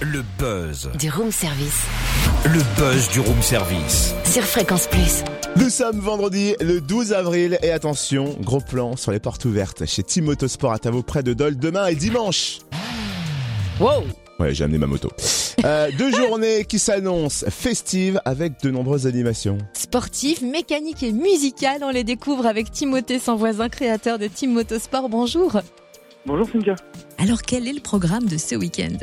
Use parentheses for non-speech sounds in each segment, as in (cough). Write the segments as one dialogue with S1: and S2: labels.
S1: Le buzz.
S2: Du room service.
S1: Le buzz du room service.
S2: Sur Fréquence Plus.
S3: Nous sommes vendredi le 12 avril et attention, gros plan sur les portes ouvertes chez Team Motosport à Tavo près de Dole demain et dimanche.
S2: Wow
S3: Ouais, j'ai amené ma moto. Euh, deux journées qui s'annoncent festives avec de nombreuses animations.
S4: Sportif, mécanique et musical, on les découvre avec Timothée sans voisin, créateur de Team Motosport. Bonjour.
S5: Bonjour Cynthia.
S4: Alors quel est le programme de ce week-end?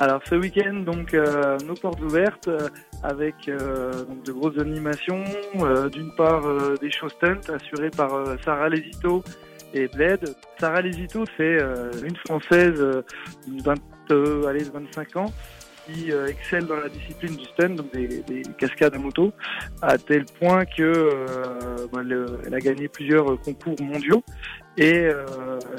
S5: Alors ce week-end, donc euh, nos portes ouvertes euh, avec euh, donc, de grosses animations. Euh, D'une part euh, des show stunts assurés par euh, Sarah Lesito et Bled. Sarah Lesito, c'est une française de 20, euh, allez, de 25 ans qui euh, excelle dans la discipline du stunt, donc des, des cascades à moto, à tel point que euh, bah, le- elle a gagné plusieurs euh, concours mondiaux et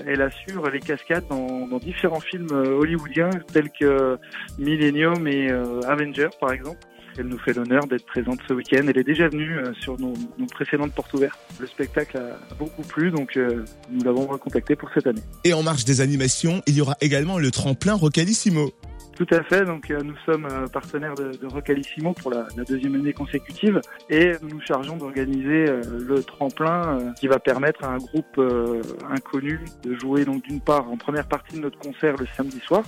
S5: elle assure les cascades dans, différents films hollywoodiens tels que Millennium et euh, Avenger par exemple. Elle nous fait l'honneur d'être présente ce week-end. Elle est déjà venue sur nos, précédentes portes ouvertes. Le spectacle a beaucoup plu, donc nous l'avons recontacté pour cette année.
S3: Et en marge des animations, il y aura également le tremplin Rocalissimo.
S5: Tout à fait. Donc, euh, nous sommes euh, partenaires de, de pour la, la deuxième année consécutive et nous nous chargeons d'organiser euh, le tremplin qui va permettre à un groupe inconnu de jouer donc d'une part en première partie de notre concert le samedi soir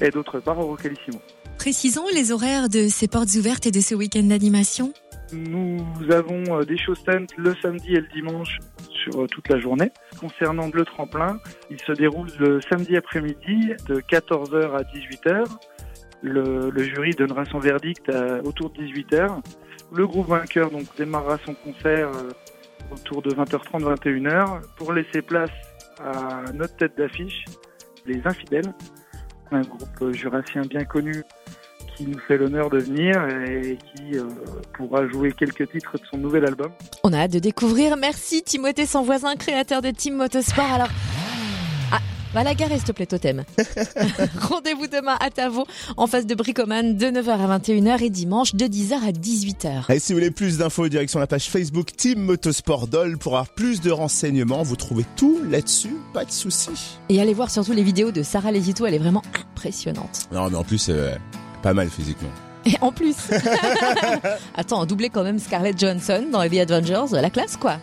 S5: et d'autre part au Rocalissimo.
S4: Précisons les horaires de ces portes ouvertes et de ce week-end d'animation.
S5: Nous avons euh, des show stunts le samedi et le dimanche sur euh, toute la journée. Concernant le tremplin, il se déroule le samedi après-midi de 14h à 18h. Le, jury donnera son verdict autour de 18h. Le groupe vainqueur donc démarrera son concert euh, autour de 20h30 21h pour laisser place à notre tête d'affiche, les Infidèles, un groupe jurassien bien connu qui nous fait l'honneur de venir et qui euh, pourra jouer quelques titres de son nouvel album.
S4: On a hâte de découvrir. Merci Timothée sans voisin, créateur de Team Motosport. Alors, ah, va la garer s'il te plaît, Totem. (laughs) Rendez-vous demain à Tavo, en face de Bricoman, de 9h à 21h et dimanche de 10h à 18h.
S3: Et si vous voulez plus d'infos, direction la page Facebook Team Motosport Dole pour avoir plus de renseignements. Vous trouvez tout là-dessus, pas de soucis.
S4: Et allez voir surtout les vidéos de Sarah Lesito, elle est vraiment impressionnante.
S3: Non, mais en plus, euh, pas mal physiquement.
S4: Et en plus, (laughs) attends, doublé quand même Scarlett Johansson dans The Avengers, la classe quoi.